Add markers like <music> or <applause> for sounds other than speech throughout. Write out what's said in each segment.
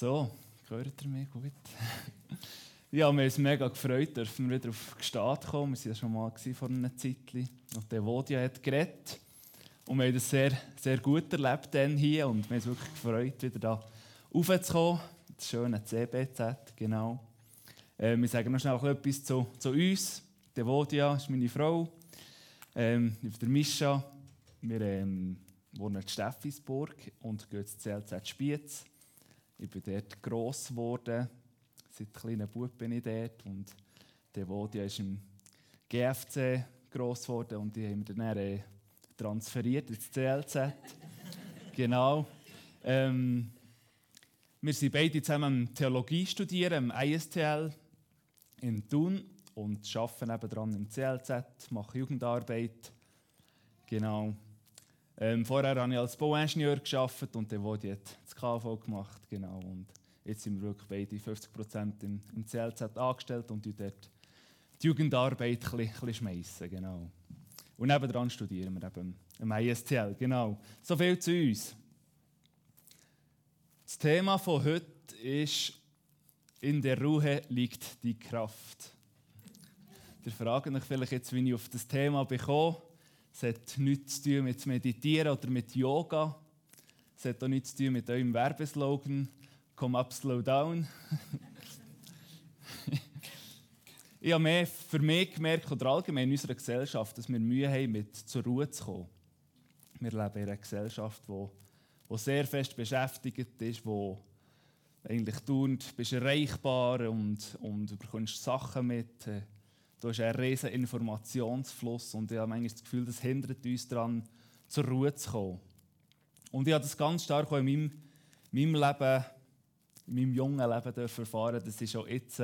So, gehört ihr mich gut? <laughs> ja, wir haben uns mega gefreut, dürfen wir wieder auf Gstaad kommen. Wir waren ja schon mal vor einer Zeit. Und der Vodia hat geredet. Und wir haben das sehr, sehr gut erlebt dann hier. Und wir haben uns wirklich gefreut, wieder da raufzukommen. Das schöne CBZ, genau. Äh, wir sagen noch schnell etwas zu, zu uns. Der Vodia ist meine Frau. Ähm, der Mischa. Wir ähm, wohnen in Steffisburg und gehen ins CLZ Spiez. Ich bin dort gross geworden. Seit kleiner Bub bin ich dort. Und der Vodia ist im GFC gross geworden und die haben wir dann äh, transferiert ins CLZ. <laughs> genau. Ähm, wir sind beide zusammen Theologie studieren, im ISTL in Thun und arbeiten nebenan im CLZ, machen Jugendarbeit. Genau. Ähm, vorher habe ich als Bauingenieur gearbeitet und dann wurde ich das KV gemacht. Genau. Und jetzt sind wir wirklich beide 50 Prozent im, im CLZ angestellt und dort die Jugendarbeit ein bisschen, bisschen schmeißen. Genau. Und nebenan studieren wir eben im ISTL. Genau. So viel zu uns. Das Thema von heute ist in der Ruhe liegt die Kraft. Ihr fragt euch vielleicht jetzt, wie ich auf das Thema bekomme. Es hat nichts zu tun mit Meditieren oder mit Yoga. Es hat auch nichts zu tun mit eurem Werbeslogan «Come up, slow down». <laughs> ich habe mehr für mich gemerkt, oder allgemein in unserer Gesellschaft, dass wir Mühe haben, mit zur Ruhe zu kommen. Wir leben in einer Gesellschaft, die, sehr fest beschäftigt ist, die eigentlich tut, bist erreichbar und, und bekommst Sachen mit. Äh, Du hast einen riesen Informationsfluss und ich habe manchmal das Gefühl, das hindert uns daran, zur Ruhe zu kommen. Und ich habe das ganz stark auch in meinem, meinem Leben, in meinem jungen Leben erfahren. Das ist auch jetzt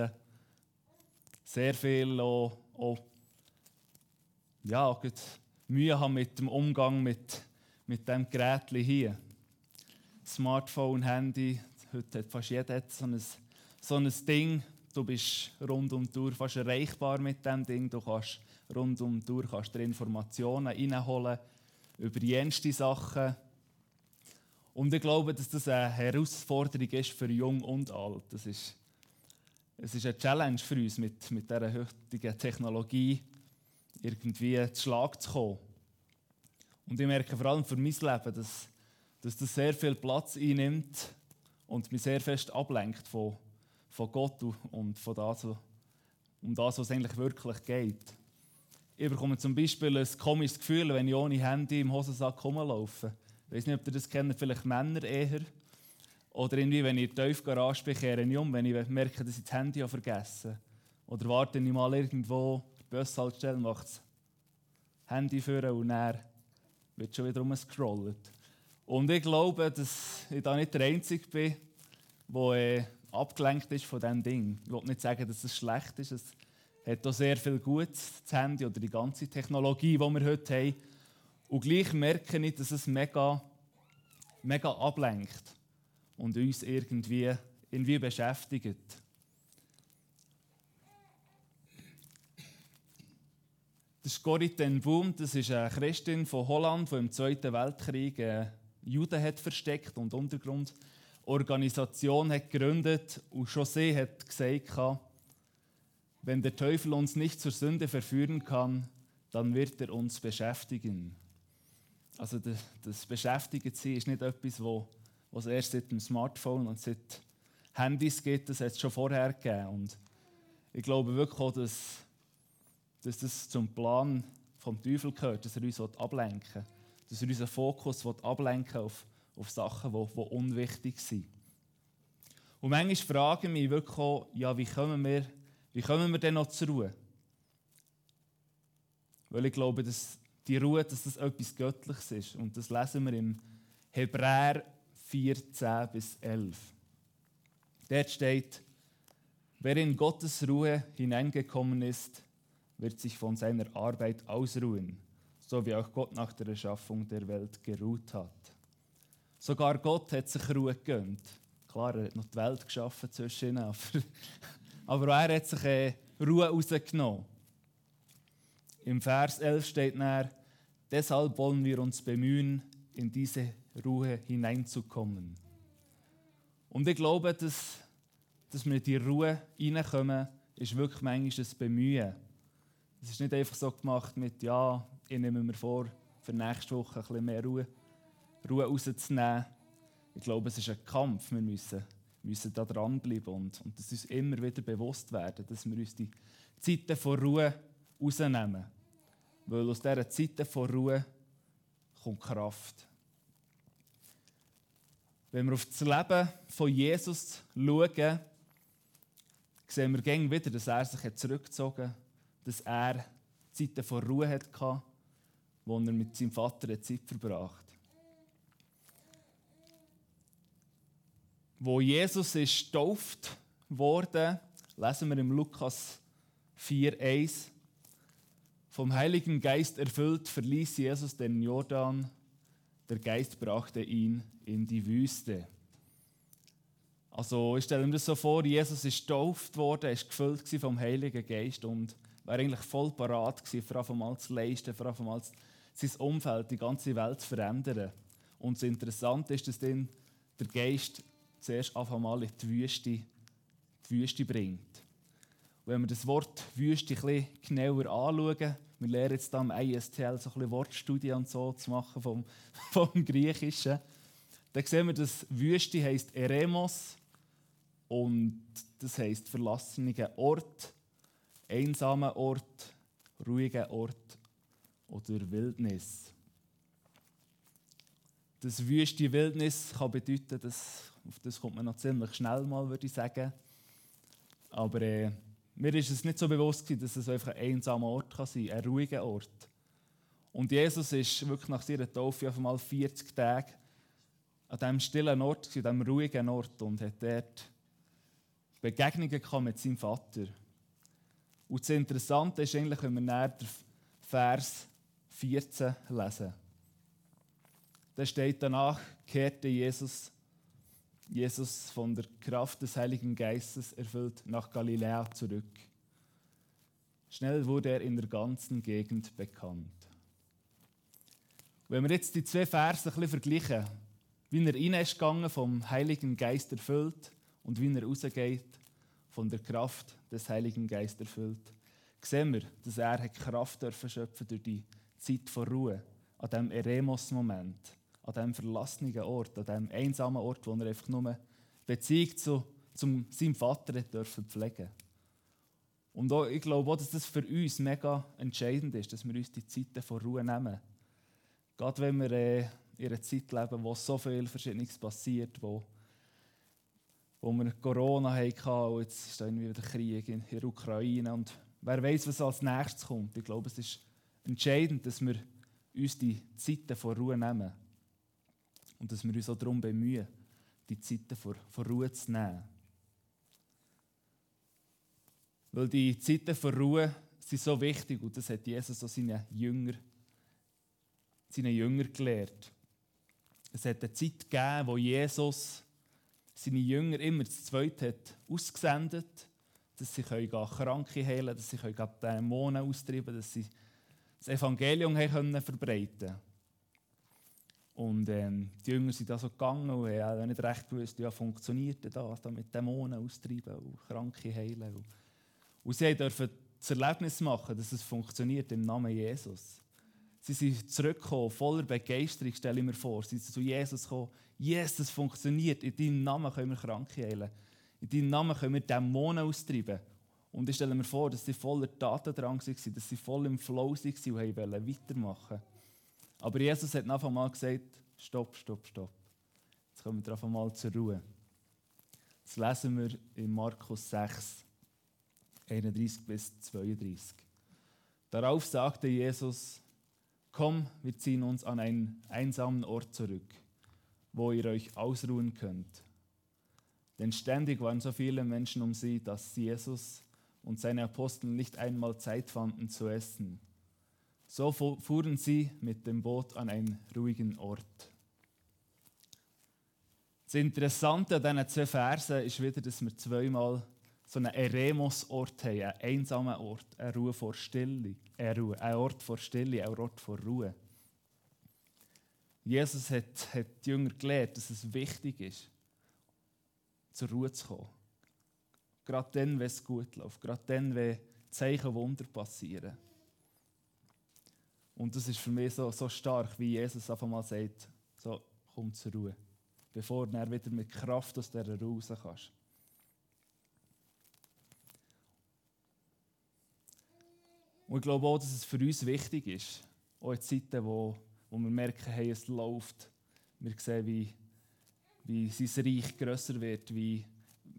sehr viel auch, auch ja, auch Mühe haben mit dem Umgang mit, mit diesem Gerät hier. Smartphone, Handy, heute hat fast jeder so ein, so ein Ding, Du bist rund um die Tour fast erreichbar mit dem Ding. Du kannst rund um die Tour kannst dir Informationen reinholen über jenste Sachen. Und ich glaube, dass das eine Herausforderung ist für Jung und Alt. Das ist, es ist eine Challenge für uns, mit, mit dieser heutigen Technologie irgendwie zu Schlag zu kommen. Und ich merke vor allem für mein Leben, dass, dass das sehr viel Platz einnimmt und mich sehr fest ablenkt von, von Gott und von das, um das, was eigentlich wirklich geht. Ich bekomme zum Beispiel ein komisches Gefühl, wenn ich ohne Handy im Hosensack rumlaufe. Ich weiß nicht, ob ihr das kennt, vielleicht Männer eher. Oder irgendwie, wenn ich in die Tiefgarage bin, kehre ich um, wenn ich merke, dass ich das Handy vergessen habe. Oder warte ich mal irgendwo, die Bushaltestelle macht das Handy führen und dann wird schon wieder rumgescrollt. Und ich glaube, dass ich da nicht der Einzige bin, der abgelenkt ist von diesem Ding. Ich will nicht sagen, dass es schlecht ist. Es hat auch sehr viel Gutes, das Handy oder die ganze Technologie, die wir heute haben. Und gleich merke ich, dass es mega, mega ablenkt und uns irgendwie, irgendwie beschäftigt. Das ist ten Boom, das ist eine Christin von Holland, die im Zweiten Weltkrieg äh, Juden hat versteckt und Untergrund Organisation hat gegründet und sie hat gesagt, wenn der Teufel uns nicht zur Sünde verführen kann, dann wird er uns beschäftigen. Also das, das Beschäftigen sie ist nicht etwas, wo, was erst seit dem Smartphone und seit Handys gibt, das hat es schon vorher gegeben. Und ich glaube wirklich auch, dass, dass das zum Plan vom Teufel gehört, dass er uns ablenken will, dass er unseren Fokus ablenken auf auf Sachen, die, die unwichtig sind. Und manchmal frage ich mich wirklich auch, ja, wie kommen wir, wie kommen wir denn noch zur Ruhe? Weil ich glaube, dass die Ruhe, dass das etwas Göttliches ist. Und das lesen wir im Hebräer 14 bis 11. Dort steht, wer in Gottes Ruhe hineingekommen ist, wird sich von seiner Arbeit ausruhen, so wie auch Gott nach der Erschaffung der Welt geruht hat. Sogar Gott hat sich Ruhe gegönnt. Klar, er hat noch die Welt geschaffen zwischen ihnen, aber, <laughs> aber er hat sich äh, Ruhe rausgenommen. Im Vers 11 steht dann, deshalb wollen wir uns bemühen, in diese Ruhe hineinzukommen. Und ich glaube, dass, dass wir in die Ruhe reinkommen, ist wirklich manchmal ein Bemühen. Es ist nicht einfach so gemacht mit, ja, ich nehme mir vor, für nächste Woche ein bisschen mehr Ruhe, Ruhe rauszunehmen. Ich glaube, es ist ein Kampf. Wir müssen, müssen da dranbleiben und, und dass uns immer wieder bewusst werden, dass wir uns die Zeiten von Ruhe rausnehmen. Weil aus dieser Zeiten von Ruhe kommt Kraft. Wenn wir auf das Leben von Jesus schauen, sehen wir gängig wieder, dass er sich zurückgezogen hat, dass er Zeiten von Ruhe hatte, wo er mit seinem Vater Zeit verbracht Wo Jesus ist getauft wurde, lesen wir im Lukas 4,1 vom Heiligen Geist erfüllt, verließ Jesus den Jordan. Der Geist brachte ihn in die Wüste. Also ich stelle mir das so vor, Jesus ist getauft worden, ist gefüllt vom Heiligen Geist und war eigentlich voll parat gewesen, vor allem zu leisten, vor allem sein Umfeld, die ganze Welt zu verändern. Und das Interessante ist, dass dann der Geist zuerst einfach mal in die Wüste, die Wüste bringt. Und wenn wir das Wort Wüste ein bisschen genauer anschauen, wir lernen jetzt am ISTL so ein bisschen Wortstudie und so zu machen vom, <laughs> vom Griechischen. Dann sehen wir, dass Wüste heisst Eremos und das heisst verlassener Ort, einsamer Ort, ruhiger Ort oder Wildnis. Das wüste Wildnis kann bedeuten, dass, auf das kommt man noch ziemlich schnell mal, würde ich sagen. Aber äh, mir ist es nicht so bewusst, dass es einfach ein einsamer Ort kann sein kann, ein ruhiger Ort. Und Jesus ist wirklich nach seiner Taufe auf einmal 40 Tage an diesem stillen Ort, an diesem ruhigen Ort und hat dort Begegnungen mit seinem Vater. Und das Interessante ist eigentlich, wenn wir näher den Vers 14 lesen. Da steht danach, kehrte Jesus Jesus von der Kraft des Heiligen Geistes erfüllt nach Galiläa zurück. Schnell wurde er in der ganzen Gegend bekannt. Wenn wir jetzt die zwei Verse ein bisschen vergleichen, wie er rein ist gegangen, vom Heiligen Geist erfüllt und wie er rausgeht, von der Kraft des Heiligen Geistes erfüllt, sehen wir, dass er Kraft schöpfen durch die Zeit von Ruhe, an diesem Eremos-Moment an diesem verlassenen Ort, an diesem einsamen Ort, wo er einfach nur Beziehung zu, zu seinem Vater dürfen pflegen Und auch, ich glaube auch, dass das für uns mega entscheidend ist, dass wir uns die Zeiten von Ruhe nehmen. Gerade wenn wir äh, in einer Zeit leben, wo so viel Verschiedenes passiert, wo, wo wir Corona hatten und jetzt ist dann wieder Krieg in der Ukraine und wer weiß, was als nächstes kommt. Ich glaube, es ist entscheidend, dass wir uns die Zeiten von Ruhe nehmen. Und dass wir uns auch darum bemühen, die Zeiten vor, vor Ruhe zu nehmen. Weil die Zeiten vor Ruhe sind so wichtig und das hat Jesus auch seinen Jünger, seinen Jünger gelehrt. Es hat eine Zeit gegeben, wo Jesus seine Jünger immer zu zweit hat ausgesendet dass sie Kranke heilen können, dass sie Dämonen austreiben können, dass sie das Evangelium verbreiten können. Und ähm, die Jünger sind da so gegangen und haben nicht recht gewusst, ja, funktioniert das da mit Dämonen austreiben und Kranke heilen. Und sie durften das Erlebnis machen, dass es funktioniert im Namen Jesus. Sie sind zurückgekommen, voller Begeisterung, stelle ich mir vor. Sie sind zu Jesus gekommen. Jesus, funktioniert. In deinem Namen können wir Kranke heilen. In deinem Namen können wir Dämonen austreiben. Und ich stelle mir vor, dass sie voller Tatendrang waren, dass sie voll im Flow waren und wollten weitermachen. Aber Jesus hat einfach mal gesagt, stopp, stopp, stopp. Jetzt kommen wir einfach mal zur Ruhe. Das lesen wir in Markus 6, 31 bis 32. Darauf sagte Jesus, komm, wir ziehen uns an einen einsamen Ort zurück, wo ihr euch ausruhen könnt. Denn ständig waren so viele Menschen um sie, dass Jesus und seine Apostel nicht einmal Zeit fanden zu essen. So fuhren sie mit dem Boot an einen ruhigen Ort. Das Interessante an diesen zwei Versen ist wieder, dass wir zweimal so einen Eremos-Ort haben, einen einsamen Ort, eine Ruhe vor Stille, eine Ruhe, ein Ort vor Stille, ein Ort vor Ruhe. Jesus hat, hat die Jünger gelehrt, dass es wichtig ist, zur Ruhe zu kommen. Gerade dann, wenn es gut läuft. Gerade dann, wenn Zeichen Wunder passieren. Und das ist für mich so, so stark, wie Jesus einfach mal sagt, so, komm zur Ruhe. Bevor du wieder mit Kraft aus dieser Ruhe raus kannst. Und ich glaube auch, dass es für uns wichtig ist, auch in Zeiten, wo, wo wir merken, hey, es läuft. Wir sehen, wie, wie sein Reich grösser wird, wie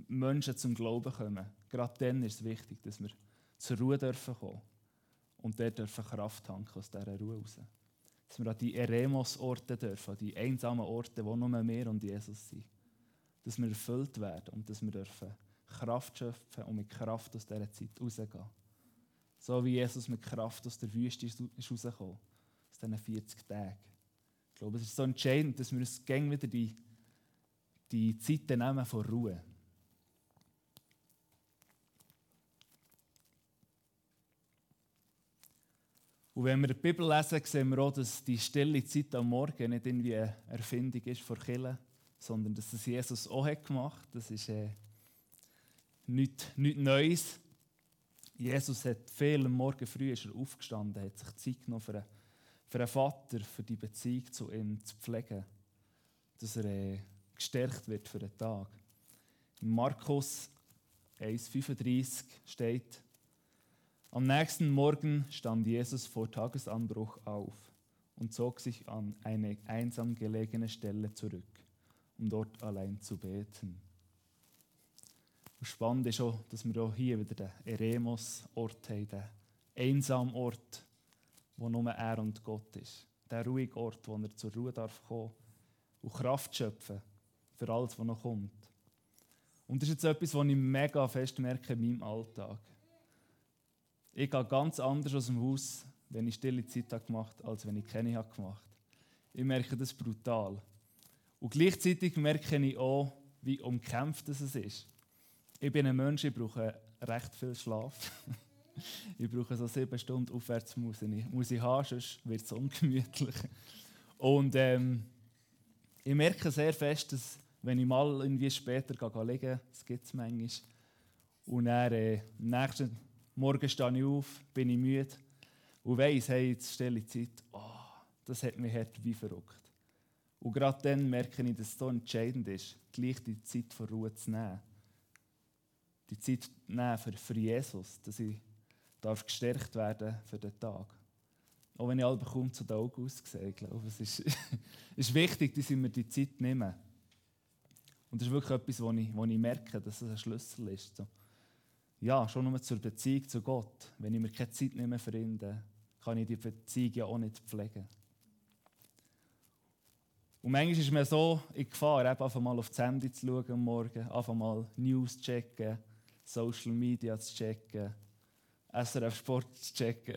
Menschen zum Glauben kommen. Gerade dann ist es wichtig, dass wir zur Ruhe dürfen kommen und dort dürfen Kraft tanken aus dieser Ruhe raus. Dass wir an die Eremos-Orte dürfen, an die einsamen Orte, wo nur wir und Jesus sind. Dass wir erfüllt werden und dass wir dürfen Kraft schöpfen und mit Kraft aus dieser Zeit rausgehen. So wie Jesus mit Kraft aus der Wüste ist rausgekommen, aus diesen 40 Tagen. Ich glaube, es ist so entscheidend, dass wir uns gäng wieder die, die Zeiten nehmen von Ruhe. Und wenn wir die Bibel lesen, sehen wir auch, dass die stille Zeit am Morgen nicht irgendwie eine Erfindung ist von Kille, sondern dass das Jesus auch gemacht hat. Das ist äh, nichts, nichts Neues. Jesus hat viel am Morgen früh ist er aufgestanden, hat sich Zeit genommen für einen, für einen Vater, für die Beziehung zu ihm zu pflegen, dass er äh, gestärkt wird für den Tag. In Markus 1,35 steht, am nächsten Morgen stand Jesus vor Tagesanbruch auf und zog sich an eine einsam gelegene Stelle zurück, um dort allein zu beten. Und spannend ist auch, dass wir auch hier wieder den Eremos-Ort haben, den einsamen Ort, wo nur er und Gott ist. Der ruhige Ort, wo er zur Ruhe darf kommen und Kraft schöpfen für alles, was noch kommt. Und das ist jetzt etwas, was ich mega fest merke in meinem Alltag. Ich gehe ganz anders aus dem Haus, wenn ich stille Zeit habe gemacht als wenn ich keine habe gemacht Ich merke das brutal. Und gleichzeitig merke ich auch, wie umkämpft es ist. Ich bin ein Mensch, ich brauche recht viel Schlaf. <laughs> ich brauche so sieben Stunden aufwärts muss ich, muss ich haben, sonst wird es ungemütlich. Und ähm, ich merke sehr fest, dass wenn ich mal irgendwie später gehe, liegen das gibt es manchmal, und dann äh, nächsten Morgen stehe ich auf, bin ich müde und weiss, hey, jetzt stelle ich Zeit. Oh, das hat mich hart wie verrückt. Und gerade dann merke ich, dass es so entscheidend ist, gleich die Zeit von Ruhe zu nehmen. Die Zeit nehmen für, für Jesus, dass ich darf gestärkt werden für den Tag. Auch wenn ich alle kaum zu den Augen aussehe. Ich glaube, es ist, <laughs> ist wichtig, dass ich mir die Zeit nehme. Und das ist wirklich etwas, wo ich, wo ich merke, dass es ein Schlüssel ist. So ja, schon nur zur Beziehung zu Gott. Wenn ich mir keine Zeit mehr für ihn kann ich die Beziehung ja auch nicht pflegen. Und manchmal ist mir so in Gefahr, eben einfach mal auf das Handy zu schauen am Morgen, einfach mal News zu checken, Social Media zu checken, SRF Sport zu checken.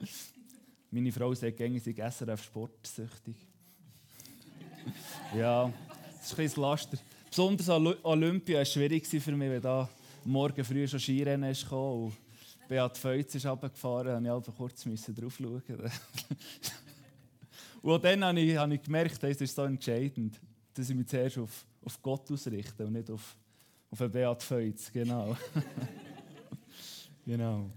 <laughs> Meine Frau sagt gängig, ich SRF Sportsüchtig. <laughs> ja, das ist ein bisschen Laster. Besonders Olympia war schwierig für mich, weil da morgen früh schon Skirennen ist gekommen und Beat Feutz ist runtergefahren, musste ich einfach kurz drauf schauen. <laughs> und dann habe ich, habe ich gemerkt, es ist so entscheidend, dass ich mich zuerst auf, auf Gott ausrichte und nicht auf, auf Beat Feutz. Genau. <laughs> genau.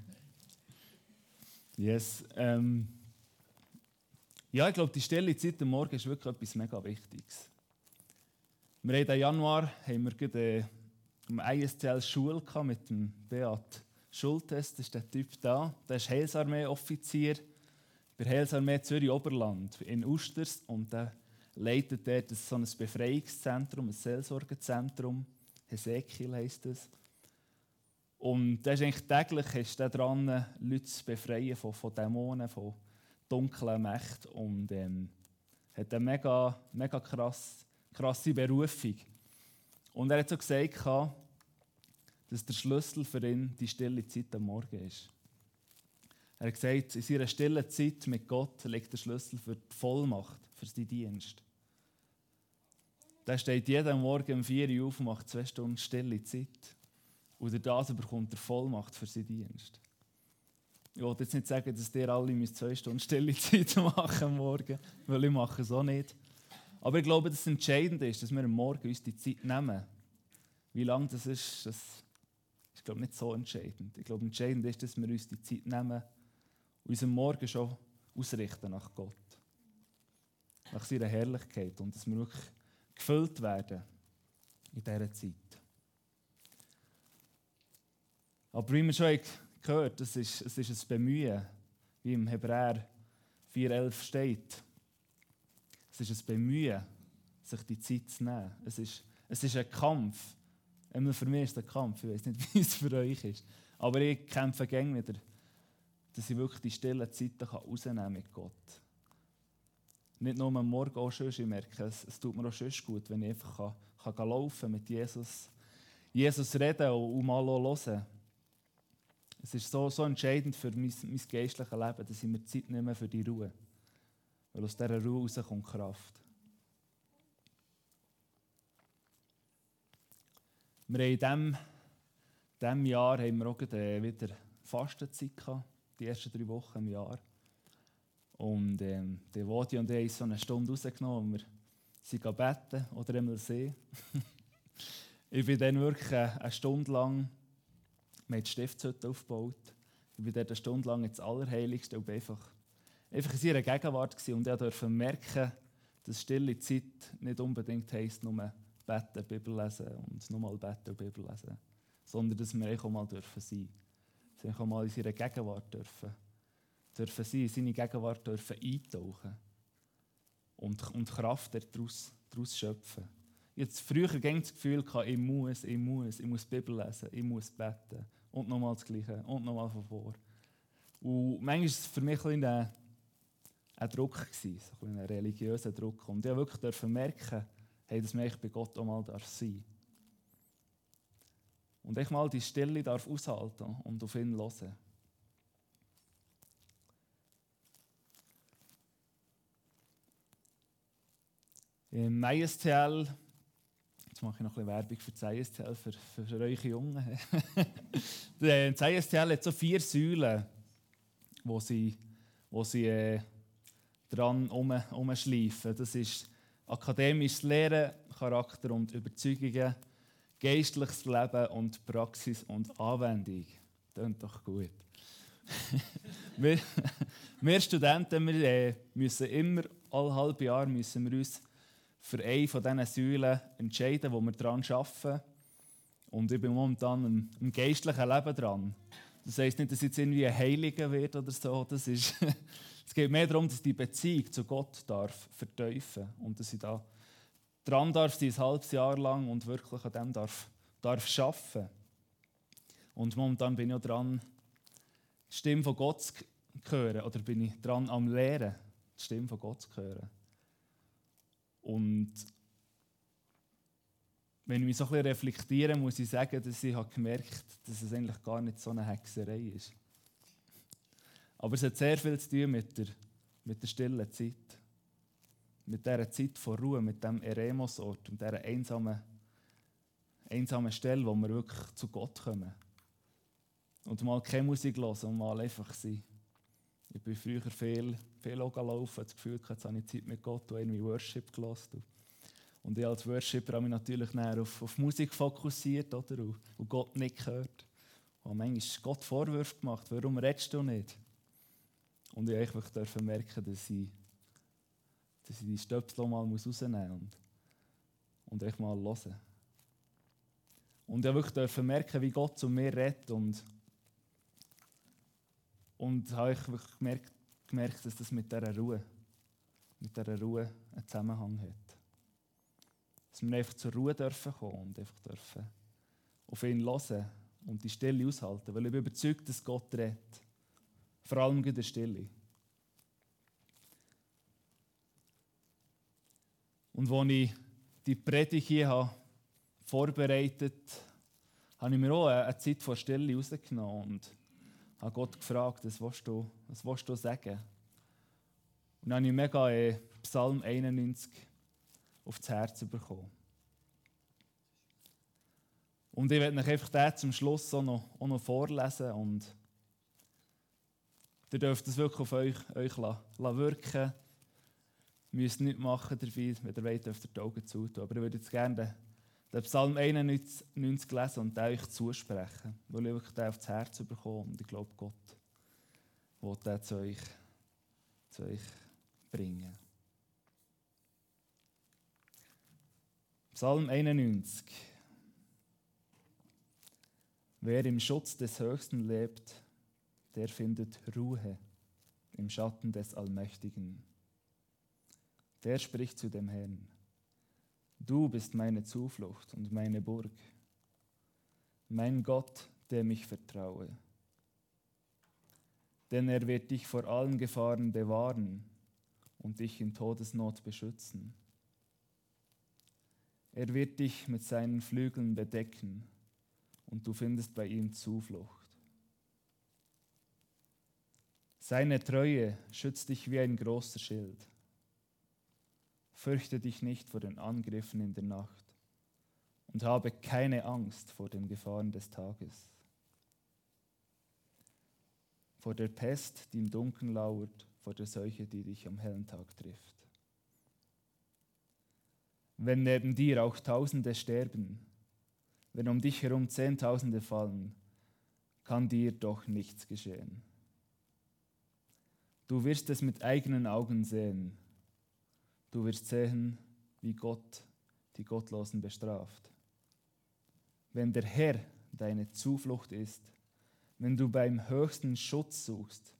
Yes. Ähm, ja, ich glaube, die stille Zeit am Morgen ist wirklich etwas mega Wichtiges. Wir haben im Januar haben wir gerade, äh, im ISTL Schule mit dem Beat Schultes, das ist der Typ da. Der ist Heilsarmee-Offizier bei der Heilsarmee Zürich-Oberland in Usters und der leitet dort so ein Befreiungszentrum, ein Seelsorgezentrum. Hesekiel heisst es. Und der ist eigentlich täglich ist der dran, Leute zu befreien von, von Dämonen, von dunklen Mächten und ähm, hat eine mega, mega krass, krasse Berufung. Und er hat so gesagt, dass der Schlüssel für ihn die stille Zeit am Morgen ist. Er hat gesagt, in seiner stillen Zeit mit Gott liegt der Schlüssel für die Vollmacht, für seinen Dienst. Der steht jeden Morgen um 4 Uhr auf und macht zwei Stunden stille Zeit. Und das bekommt er Vollmacht für seinen Dienst. Ich wollte jetzt nicht sagen, dass ihr alle zwei Stunden stille <laughs> Zeit machen am Morgen, weil ich mache es auch nicht. Aber ich glaube, dass es entscheidend ist, dass wir am Morgen uns die Zeit nehmen Wie lange das ist, das ist, glaube ich, nicht so entscheidend. Ich glaube, entscheidend ist, dass wir uns die Zeit nehmen und unseren Morgen schon ausrichten nach Gott. Nach seiner Herrlichkeit. Und dass wir wirklich gefüllt werden in dieser Zeit. Aber wie wir schon gehört es ist, es ist ein Bemühen, wie im Hebräer 4,11 steht. Es ist ein Bemühen, sich die Zeit zu nehmen. Es ist, es ist ein Kampf. Einmal für mich ist es ein Kampf. Ich weiß nicht, <laughs> wie es für euch ist. Aber ich kämpfe gerne wieder, dass ich wirklich die stillen Zeiten rausnehmen kann mit Gott. Nicht nur am Morgen auch schon, ich merke, es, es tut mir auch schon gut, wenn ich einfach kann, kann laufen mit Jesus, Jesus reden und mal hören. Es ist so, so entscheidend für mein, mein geistliches Leben, dass ich mir Zeit nehme für die Ruhe. Weil aus dieser Ruhe rauskommt Kraft. Wir haben in diesem, diesem Jahr haben wir auch wieder Fastenzeit gehabt, die ersten drei Wochen im Jahr. Und ähm, der Wodi und ich haben so eine Stunde rausgenommen, wir sie beten oder einmal sehen. <laughs> ich bin dann wirklich eine Stunde lang, die Stiftshütte aufgebaut, ich bin dort eine Stunde lang ins Allerheiligste und einfach, einfach in ihrer Gegenwart gewesen. und ich durfte merken, dass stille Zeit nicht unbedingt heisst, nur beten, Bibel lesen und nochmal beten und Bibel lesen, sondern dass wir auch mal dürfen sein, dass wir auch mal in seiner Gegenwart dürfen dürfen sein, in seine Gegenwart dürfen eintauchen und, und Kraft daraus, daraus schöpfen. Hatte früher das Gefühl, ich muss, ich muss, ich muss Bibel lesen, ich muss beten und nochmal das Gleiche und nochmal von vor. Und manchmal war es für mich ein, ein, ein Druck, gewesen, so ein, religiöser Druck. Und ich wirklich merken, hey, dass man bei Gott auch mal sein darf. Und ich mal die Stille darf aushalten und auf ihn hören. Im ISTL, jetzt mache ich noch ein bisschen Werbung für das ISTL, für, für, für eure Jungen. <laughs> das ISTL hat so vier Säulen, wo sie, wo sie äh, dran um, umschleifen. Das ist akademisches Lehren, Charakter und Überzeugungen, geistliches Leben und Praxis und Anwendung. Klingt doch gut. <laughs> wir, wir Studenten wir, äh, müssen immer, alle halbe Jahr müssen wir uns für eine von diesen Säulen entscheiden, wo wir daran arbeiten. Und ich bin momentan im, im geistlichen Leben dran. Das heisst nicht, dass jetzt irgendwie ein Heiliger wird oder so. Das ist, <laughs> es geht mehr darum, dass die Beziehung zu Gott darf verteufeln und dass ich da dran darf sein, ein halbes Jahr lang und wirklich an dem darf, darf arbeiten. Und momentan bin ich auch dran, die Stimme von Gott zu hören oder bin ich dran am Lehren, die Stimme von Gott zu hören. Und wenn ich mich so ein bisschen reflektiere, muss ich sagen, dass ich habe gemerkt dass es eigentlich gar nicht so eine Hexerei ist. Aber es hat sehr viel zu tun mit der, mit der stillen Zeit. Mit dieser Zeit von Ruhe, mit dem Eremosort und dieser einsamen, einsamen Stelle, wo wir wirklich zu Gott kommen. Und mal keine Musik hören und mal einfach sein. Ich bin früher viel, viel gelaufen, das Gefühl, jetzt habe ich Zeit mit Gott und irgendwie Worship gelassen. Und ich als Worshipper habe mich natürlich auf, auf Musik fokussiert oder? Und, und Gott nicht gehört. Und manchmal Gott Vorwürfe gemacht, warum redest du nicht? Und ich durfte merken, dass ich, dass ich die Stöpsel mal rausnehmen muss und, und echt mal hören. Und ich durfte merken, wie Gott zu mir redet und und habe ich gemerkt, gemerkt, dass das mit dieser Ruhe, mit dieser Ruhe einen Zusammenhang hat. Dass wir einfach zur Ruhe dürfen kommen und einfach dürfen auf ihn hören und die Stille aushalten. Weil ich bin überzeugt, dass Gott redet. Vor allem in der Stille. Und als ich die Predigt hier habe vorbereitet habe, habe ich mir auch eine Zeit vor Stille rausgenommen. Und habe Gott gefragt, was willst du, was willst du sagen? Und dann habe ich mega Psalm 91 aufs Herz bekommen. Und ich werde euch einfach den zum Schluss auch noch, auch noch vorlesen und ihr dürft es wirklich auf euch, euch la, la wirken. Ihr müsst nichts machen dabei, wenn ihr wollt, dürft ihr die Augen zutun. Aber ich würde jetzt gerne den, den Psalm 91 lesen und den euch zusprechen, weil ich wirklich den aufs Herz bekomme und ich glaube, Gott will den zu euch, zu euch bringen. Psalm 91. Wer im Schutz des Höchsten lebt, der findet Ruhe im Schatten des Allmächtigen. Der spricht zu dem Herrn. Du bist meine Zuflucht und meine Burg, mein Gott, dem ich vertraue. Denn er wird dich vor allen Gefahren bewahren und dich in Todesnot beschützen. Er wird dich mit seinen Flügeln bedecken und du findest bei ihm Zuflucht. Seine Treue schützt dich wie ein großer Schild. Fürchte dich nicht vor den Angriffen in der Nacht und habe keine Angst vor den Gefahren des Tages. Vor der Pest, die im Dunkeln lauert, vor der Seuche, die dich am hellen Tag trifft. Wenn neben dir auch Tausende sterben, wenn um dich herum Zehntausende fallen, kann dir doch nichts geschehen. Du wirst es mit eigenen Augen sehen Du wirst sehen, wie Gott die Gottlosen bestraft. Wenn der Herr deine Zuflucht ist, wenn du beim höchsten Schutz suchst,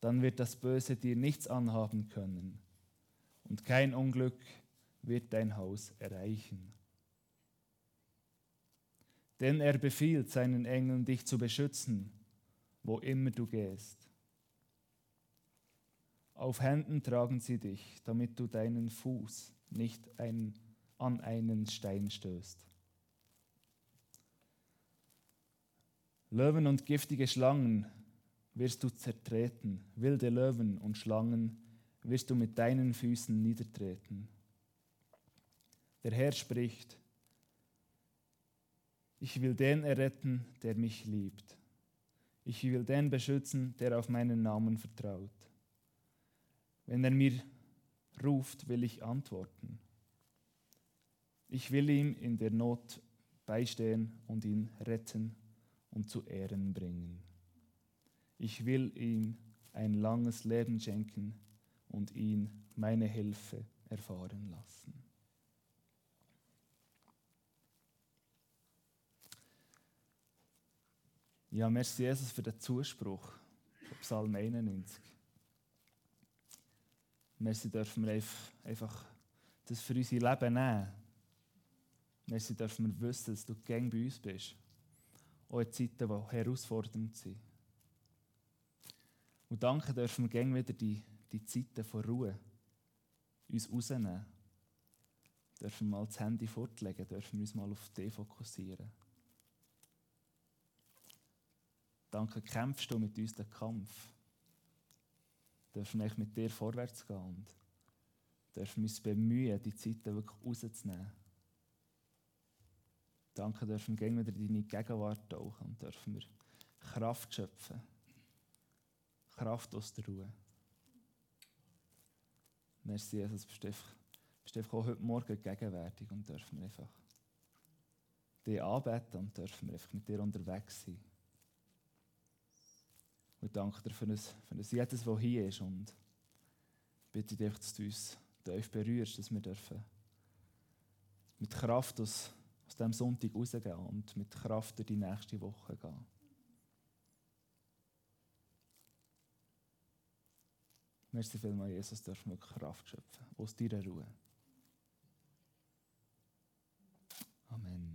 dann wird das Böse dir nichts anhaben können und kein Unglück wird dein Haus erreichen. Denn er befiehlt seinen Engeln, dich zu beschützen, wo immer du gehst. Auf Händen tragen sie dich, damit du deinen Fuß nicht ein, an einen Stein stößt. Löwen und giftige Schlangen wirst du zertreten, wilde Löwen und Schlangen wirst du mit deinen Füßen niedertreten. Der Herr spricht, ich will den erretten, der mich liebt. Ich will den beschützen, der auf meinen Namen vertraut. Wenn er mir ruft, will ich antworten. Ich will ihm in der Not beistehen und ihn retten und zu Ehren bringen. Ich will ihm ein langes Leben schenken und ihn meine Hilfe erfahren lassen. Ja, merci Jesus für den Zuspruch von Psalm 91. Merci dürfen wir einfach das für unser Leben nehmen. Merci dürfen wir wissen, dass du gern bei uns bist. Auch in Zeiten, die herausfordernd sind. Und danke dürfen wir gern wieder die, die Zeiten von Ruhe uns rausnehmen. Dürfen wir mal das Handy fortlegen, dürfen wir uns mal auf dich fokussieren. Danke, kämpfst du mit uns den Kampf dürfen wir mit dir vorwärts gehen und dürfen uns bemühen, die Zeiten wirklich rauszunehmen. Danke, dürfen wir wieder in deine Gegenwart tauchen und dürfen wir Kraft schöpfen. Kraft aus der Ruhe. Merci, Jesus, bist einfach, bist einfach auch heute Morgen gegenwärtig und dürfen wir einfach dich anbeten und dürfen wir einfach mit dir unterwegs sein. Wir danken dir für uns, für uns jedes, das hier ist. Und bitte dich, dass du uns tief berührst, dass wir dürfen mit Kraft aus, aus diesem Sonntag rausgehen und mit Kraft in die nächste Woche gehen. Merci vielmals, Jesus, dürfen wir Kraft schöpfen aus deiner Ruhe. Amen.